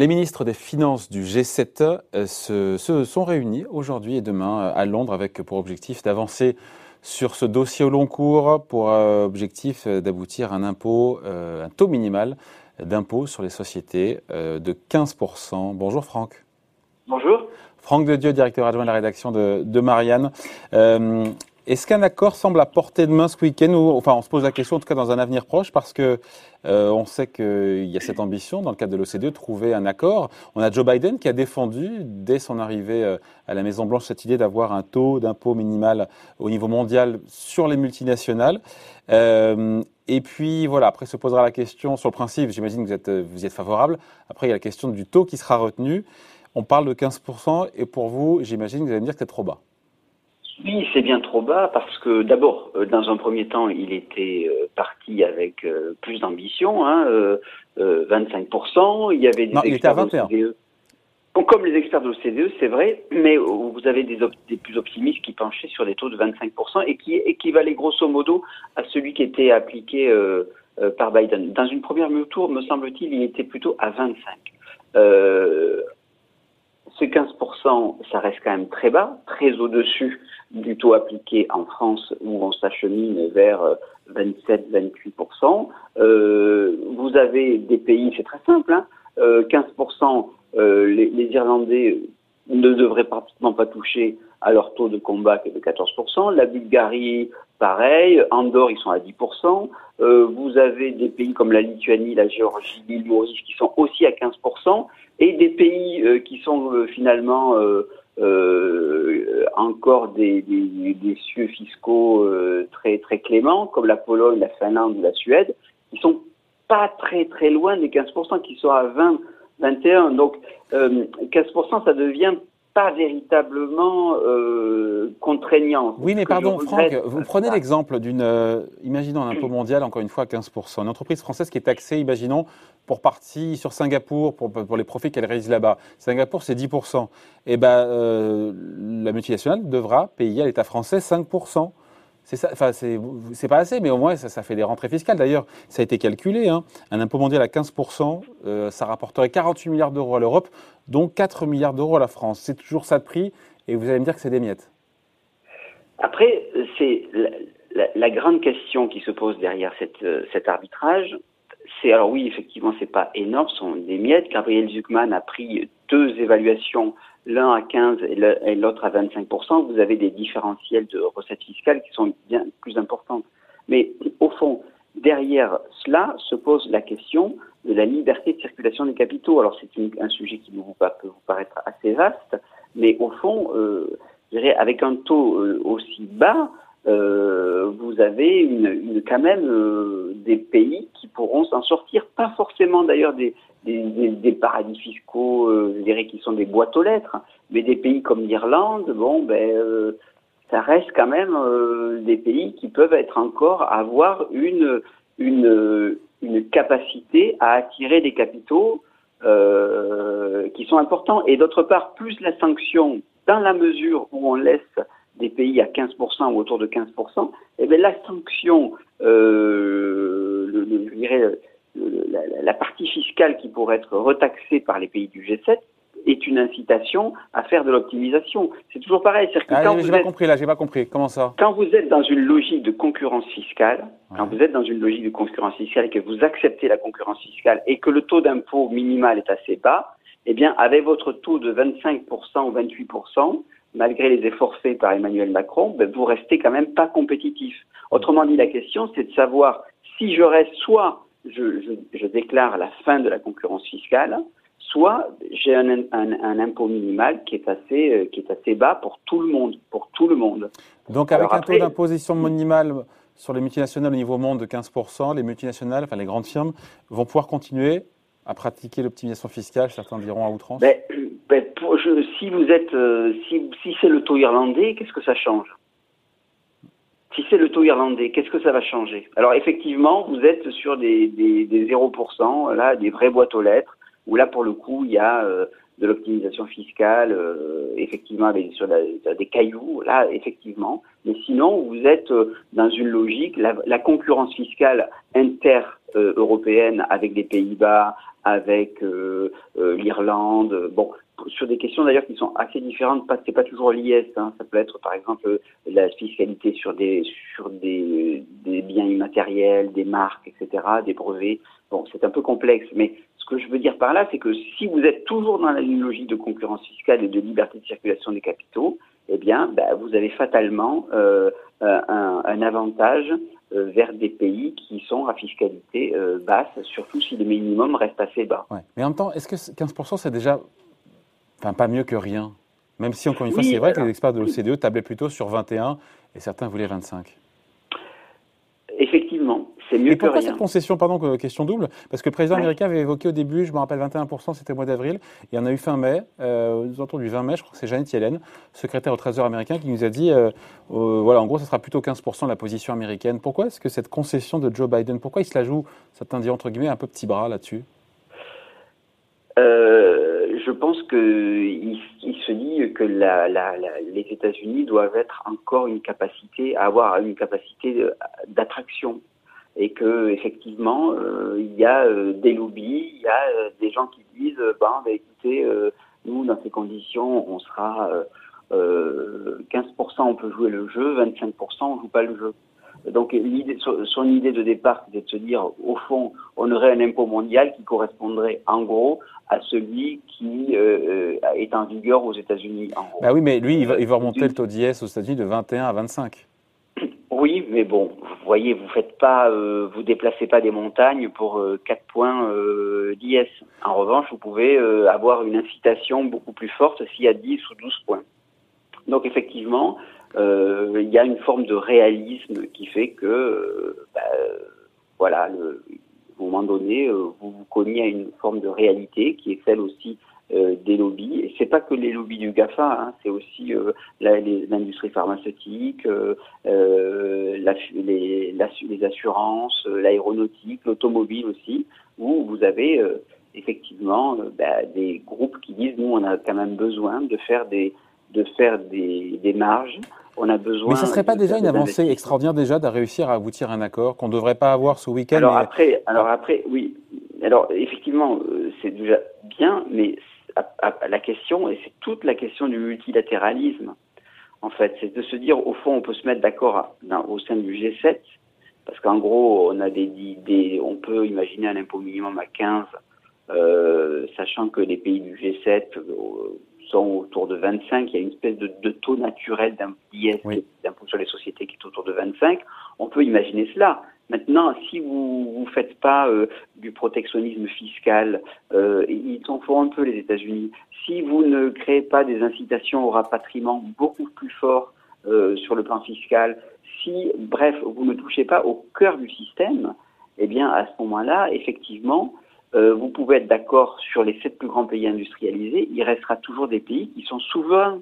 Les ministres des Finances du G7 euh, se, sont réunis aujourd'hui et demain euh, à Londres avec pour objectif d'avancer sur ce dossier au long cours pour euh, objectif d'aboutir à un impôt, un taux minimal d'impôt sur les sociétés de 15%. Bonjour Franck. Bonjour. Franck de Dieu, directeur adjoint de la rédaction de, Marianne. Est-ce qu'un accord semble à portée de main ce week-end Enfin, on se pose la question, en tout cas dans un avenir proche, parce que euh, on sait qu'il y a cette ambition, dans le cadre de l'OCDE, de trouver un accord. On a Joe Biden qui a défendu, dès son arrivée euh, à la Maison-Blanche, cette idée d'avoir un taux d'impôt minimal au niveau mondial sur les multinationales. Euh, et puis, voilà, après se posera la question, sur le principe, j'imagine que vous êtes, vous y êtes favorable. Après, il y a la question du taux qui sera retenu. On parle de 15%, et pour vous, j'imagine que vous allez me dire que c'est trop bas. Oui, c'est bien trop bas parce que d'abord, euh, dans un premier temps, il était euh, parti avec euh, plus d'ambition, hein, 25%. Il y avait des non, il était à 21. E. comme les experts de l'OCDE, c'est vrai, mais vous avez des, des, plus optimistes qui penchaient sur des taux de 25% et qui équivalaient grosso modo à celui qui était appliqué par Biden. Dans une première tour, me semble-t-il, il était plutôt à 25. Euh, ce 15%, ça reste quand même très bas, très au-dessus du taux appliqué en France où on s'achemine vers 27-28%. Euh, euh, vous avez des pays, c'est très simple, hein, 15%, euh, les, les, Irlandais ne devraient pratiquement pas toucher à leur taux de combat qui est de 14%. La Bulgarie, pareil. Andorre, ils sont à 10%. Euh, vous avez des pays comme la Lituanie, la Géorgie, l'île Maurice qui sont aussi à 15%. Et des pays euh, qui sont euh, finalement euh, encore des, des, des, cieux fiscaux très, très cléments, comme la Pologne, la Finlande ou la Suède, qui sont pas très très loin des 15%, qui sont à 20, 21. Donc 15%, ça devient pas véritablement euh, contraignant. Oui, mais pardon, Franck, vous prenez l'exemple d'une, euh, imaginons un impôt mondial, encore une fois, à 15%. Une entreprise française qui est taxée, imaginons, pour partie sur Singapour, pour, pour les profits qu'elle réalise là-bas. Singapour, c'est 10%. Eh ben, euh, la multinationale devra payer à l'État français 5%. C'est c'est pas assez, mais au moins ça, ça fait des rentrées fiscales. D'ailleurs, ça a été calculé. Hein. Un impôt mondial à 15%, euh, ça rapporterait 48 milliards d'euros à l'Europe, dont 4 milliards d'euros à la France. C'est toujours ça de prix, et vous allez me dire que c'est des miettes. Après, c'est la, grande question qui se pose derrière euh, cet arbitrage. C'est alors oui, effectivement, c'est pas énorme, ce sont des miettes. Gabriel Zuckman a pris deux évaluations l'un à 15 et l'autre à 25%, vous avez des différentiels de recettes fiscales qui sont bien plus importantes. Mais au fond, derrière cela se pose la question de la liberté de circulation des capitaux. Alors c'est un sujet qui peut vous paraître assez vaste, mais au fond, euh, je dirais, avec un taux euh, aussi bas, euh, vous avez une, une quand même euh, des pays pourront s'en sortir, pas forcément d'ailleurs des, des, paradis fiscaux, euh, je dirais, qui sont des boîtes aux lettres, mais des pays comme l'Irlande, bon, ben, euh, ça reste quand même euh, des pays qui peuvent être encore avoir une, une, capacité à attirer des capitaux qui sont importants. Et d'autre part, plus la sanction, dans la mesure où on laisse des pays à 15% ou autour de 15%, et eh bien la sanction, le, le, je dirais, la, la, partie fiscale qui pourrait être retaxée par les pays du G7 est une incitation à faire de l'optimisation. C'est toujours pareil. Ah, j'ai pas compris là, j'ai pas compris. Comment ça? Quand vous êtes dans une logique de concurrence fiscale, quand vous êtes dans une logique de concurrence fiscale et que vous acceptez la concurrence fiscale et que le taux d'impôt minimal est assez bas, eh bien, avec votre taux de 25% ou 28%, malgré les efforts faits par Emmanuel Macron, ben, vous restez quand même pas compétitif. Autrement dit, la question, c'est de savoir si je reste soit je, je, je, déclare la fin de la concurrence fiscale, soit j'ai un, un, un, impôt minimal qui est assez euh, qui est assez bas pour tout le monde, pour tout le monde. Donc avec un taux d'imposition minimal sur les multinationales au niveau monde de 15%, les multinationales, enfin les grandes firmes, vont pouvoir continuer à pratiquer l'optimisation fiscale, certains diront à outrance. Ben, ben pour, je, si vous êtes, euh, si, si c'est le taux irlandais, qu'est-ce que ça change? Si c'est le taux irlandais, qu'est-ce que ça va changer? Alors effectivement, vous êtes sur des, des, des 0%, là, des vraies boîtes aux lettres, où là, pour le coup, il y a euh, de l'optimisation fiscale, euh, effectivement, avec, sur des cailloux, là, effectivement. Mais sinon, vous êtes euh, dans une logique, la, la concurrence fiscale inter, européenne avec les Pays-Bas, avec l'Irlande. Bon, sur des questions d'ailleurs qui sont assez différentes, pas c'est pas toujours l'IS, hein. ça peut être par exemple la fiscalité sur des sur des, des biens immatériels, des marques, etc., des brevets. Bon, c'est un peu complexe, mais que je veux dire par là, c'est que si vous êtes toujours dans la logique de concurrence fiscale et de liberté de circulation des capitaux, eh bien, bah, vous avez fatalement euh, un, un, avantage euh, vers des pays qui sont à fiscalité euh, basse, surtout si le minimum reste assez bas. Ouais. Mais en même temps, est-ce que 15% c'est déjà Enfin, pas mieux que rien? Même si, encore une fois, c'est vrai que les experts de l'OCDE tablaient plutôt sur 21 et certains voulaient 25. C'est mieux que rien. Pourquoi cette concession, pardon, question double? Parce que le président américain avait évoqué au début, je me rappelle 21%, c'était au mois d'avril, et on a eu fin mai, euh, aux alentours du 20 mai, je crois que c'est Janet Yellen, secrétaire au Trésor américain, qui nous a dit, euh, euh, voilà, en gros, ça sera plutôt 15% de la position américaine. Pourquoi est-ce que cette concession de Joe Biden, pourquoi il se la joue, certains disent entre guillemets, un peu petit bras là-dessus? Euh, je pense qu'il il se dit que la, la, les États-Unis doivent être encore une capacité, à avoir une capacité d'attraction et que effectivement euh, il y a euh, des lobbies, il y a euh, des gens qui disent bon, bah, écoutez, nous dans ces conditions on sera 15% on peut jouer le jeu, 25% on joue pas le jeu. Donc l'idée, son idée de départ, c'était de se dire, au fond, on aurait un impôt mondial qui correspondrait en gros à celui qui euh, est en vigueur aux États-Unis. Bah oui, mais lui, il va, il va remonter le taux d'IS aux États-Unis de 21 à 25. Oui, mais bon, vous voyez, vous faites pas, euh, vous déplacez pas des montagnes pour euh, 4 points euh, d'IS. En revanche, vous pouvez euh, avoir une incitation beaucoup plus forte s'il y a 10 ou 12 points. Donc effectivement, il y a une forme de réalisme qui fait que, bah, voilà, le, à moment donné, vous vous cognez à une forme de réalité qui est celle aussi euh, des lobbies. Et c'est pas que les lobbies du GAFA, hein, c'est aussi euh, l'industrie pharmaceutique, euh, la, les, la, les, assurances, l'aéronautique, l'automobile aussi, où vous avez effectivement bah, des groupes qui disent nous on a quand même besoin de faire des de faire des, des marges on a besoin. Mais ça serait pas déjà une avancée extraordinaire déjà de réussir à aboutir à un accord qu'on ne devrait pas avoir ce week-end Alors après, alors après, oui. Alors effectivement, c'est déjà bien, mais la question, et c'est toute la question du multilatéralisme, en fait, c'est de se dire, au fond, on peut se mettre d'accord au sein du G7, parce qu'en gros, on a des, des, on peut imaginer un impôt minimum à 15, euh, sachant que les pays du G7 euh, sont autour de 25, il y a une espèce de, de taux naturel d'impôt sur les sociétés qui est autour de 25, on peut imaginer cela. Maintenant, si vous ne faites pas euh, du protectionnisme fiscal, euh, ils s'en font un peu les États-Unis. Si vous ne créez pas des incitations au rapatriement beaucoup plus forts euh, sur le plan fiscal, si, bref, vous ne touchez pas au cœur du système, eh bien, à ce moment-là, effectivement, euh, vous pouvez être d'accord sur les sept plus grands pays industrialisés, il restera toujours des pays qui sont souverains.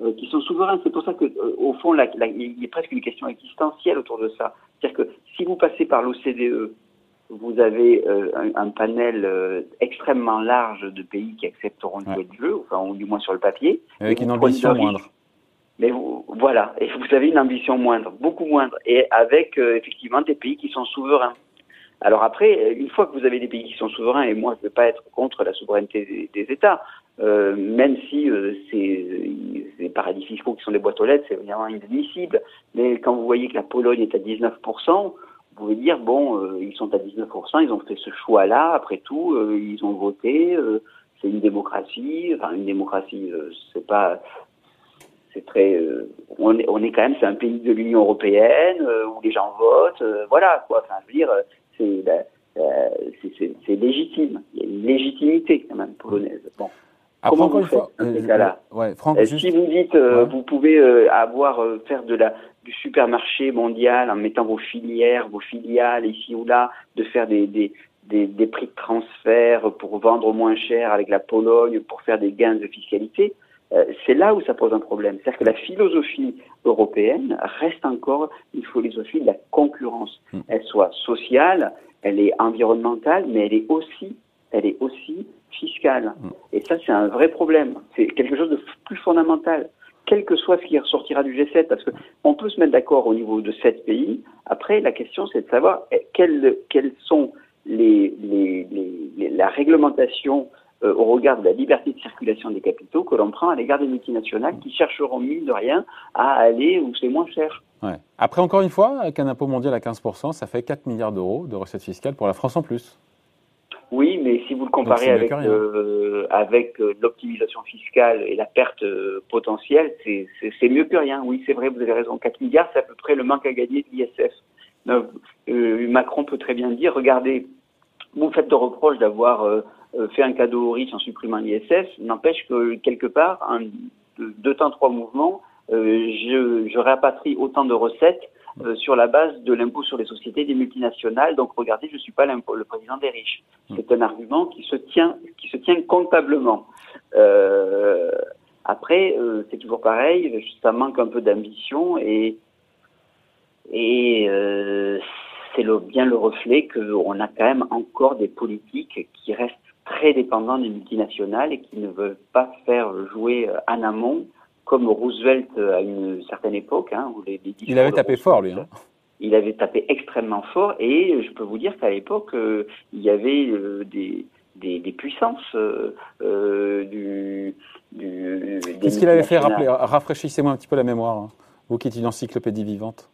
Euh, qui sont souverains. C'est pour ça que, euh, au fond, la, la, il y a presque une question existentielle autour de ça. C'est-à-dire que si vous passez par l'OCDE, vous avez un, un, panel extrêmement large de pays qui accepteront le ouais. de jeu, enfin, ou du moins sur le papier. Avec une ambition moindre. Mais vous, voilà, et vous avez une ambition moindre, beaucoup moindre, et avec effectivement des pays qui sont souverains. Alors après, une fois que vous avez des pays qui sont souverains, et moi je ne veux pas être contre la souveraineté des, États, euh, même si euh, ces paradis fiscaux qui sont des boîtes aux lettres, c'est évidemment inadmissible, mais quand vous voyez que la Pologne est à 19%, vous pouvez dire, bon, euh, ils sont à 19%, ils ont fait ce choix-là, après tout, euh, ils ont voté, euh, c'est une démocratie, enfin une démocratie, c'est pas... C'est très, on est, on est quand même, c'est un pays de l'Union européenne où les gens votent, voilà quoi. Enfin, je veux dire, c'est ben, c'est légitime. Il y a une légitimité quand même polonaise. Bon. Après, Comment encore une fois, euh, ouais, Franck, juste... si vous dites, euh, ouais. vous pouvez euh, avoir faire de la du supermarché mondial en mettant vos filières, vos filiales ici ou là, de faire des, des, des, des prix de transfert pour vendre moins cher avec la Pologne, pour faire des gains de fiscalité, c'est là où ça pose un problème. C'est-à-dire que la philosophie européenne reste encore une philosophie de la concurrence. Mm. Elle soit sociale, elle est environnementale, mais elle est aussi, elle est aussi fiscale. Mm. Et ça, c'est un vrai problème. C'est quelque chose de plus fondamental. quel que soit ce qui ressortira du G7, parce qu'on peut se mettre d'accord au niveau de sept pays. Après, la question, c'est de savoir eh, quelles, quelles sont les, les, la réglementation euh, au regard de la liberté de circulation des capitaux que l'on prend à l'égard des multinationales qui chercheront, mine de rien, à aller où c'est moins cher. Ouais. Après, encore une fois, avec un impôt mondial à 15%, ça fait 4 milliards d'euros de recettes fiscales pour la France en plus. Oui, mais si vous le comparez avec, euh, avec euh, l'optimisation fiscale et la perte euh, potentielle, c'est mieux que rien. Oui, c'est vrai, vous avez raison. 4 milliards, c'est à peu près le manque à gagner de l'ISF. Macron peut très bien dire, regardez, vous faites de reproche d'avoir fait un cadeau aux riches en supprimant l'ISF, n'empêche que quelque part, en deux temps, trois mouvements, je, je réapatrie autant de recettes euh, sur la base de l'impôt sur les sociétés des multinationales. Donc regardez, je ne suis pas le président des riches. Mm. C'est un argument qui se tient, qui se tient comptablement. Euh, après, euh, c'est toujours pareil, ça manque un peu d'ambition et, et euh, c'est le, bien le reflet qu'on a quand même encore des politiques qui restent très dépendants des multinationales et qui ne veulent pas faire jouer en amont comme Roosevelt à une certaine époque. Hein, où les, il avait tapé fort, lui. Hein. Il avait tapé extrêmement fort et je peux vous dire qu'à l'époque, euh, il y avait euh, des, des, des, puissances euh, euh du... du Qu'est-ce qu'il avait fait? Rafraîchissez-moi un petit peu la mémoire, hein. vous qui êtes une encyclopédie vivante.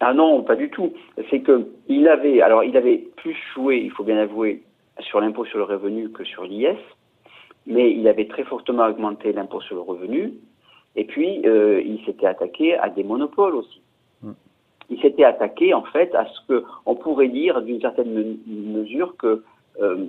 Ah non, pas du tout. C'est que il avait, alors il avait plus joué, il faut bien avouer, sur l'impôt sur le revenu que sur l'IS, mais il avait très fortement augmenté l'impôt sur le revenu. Et puis, euh, il s'était attaqué à des monopoles aussi. Hmm. Il s'était attaqué, en fait, à ce que on pourrait dire, d'une certaine mesure, que euh,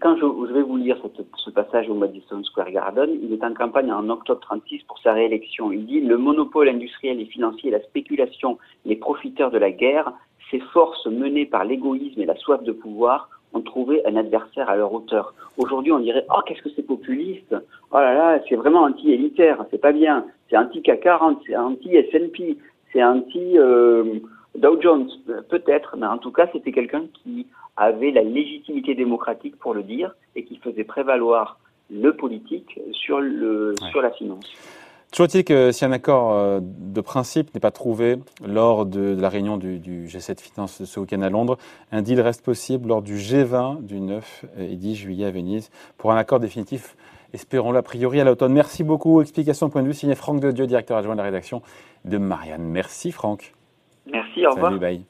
quand je, je, vais vous lire cette, ce passage au Madison Square Garden, il est en campagne en octobre 36 pour sa réélection. Il dit le monopole industriel et financier, la spéculation, les profiteurs de la guerre, ces forces menées par l'égoïsme et la soif de pouvoir ont trouvé un adversaire à leur hauteur. Aujourd'hui, on dirait oh qu'est-ce que c'est populiste, oh là là, c'est vraiment anti-élitaire, c'est pas bien, c'est anti-CAC 40, c'est anti-S&P, c'est anti euh, Dow Jones, peut-être, mais en tout cas, c'était quelqu'un qui avait la légitimité démocratique pour le dire et qui faisait prévaloir le politique sur le sur la finance. Toujours est-il que si un accord euh, de principe n'est pas trouvé lors de, la réunion du, G7 Finance ce week-end à Londres, un deal reste possible lors du G20 du 9 et 10 juillet à Venise pour un accord définitif, espérons-le a priori à l'automne. Merci beaucoup. Explication point de vue signé Franck Dieu, directeur adjoint de la rédaction de Marianne. Merci Franck. Merci, au revoir. Salut, bye.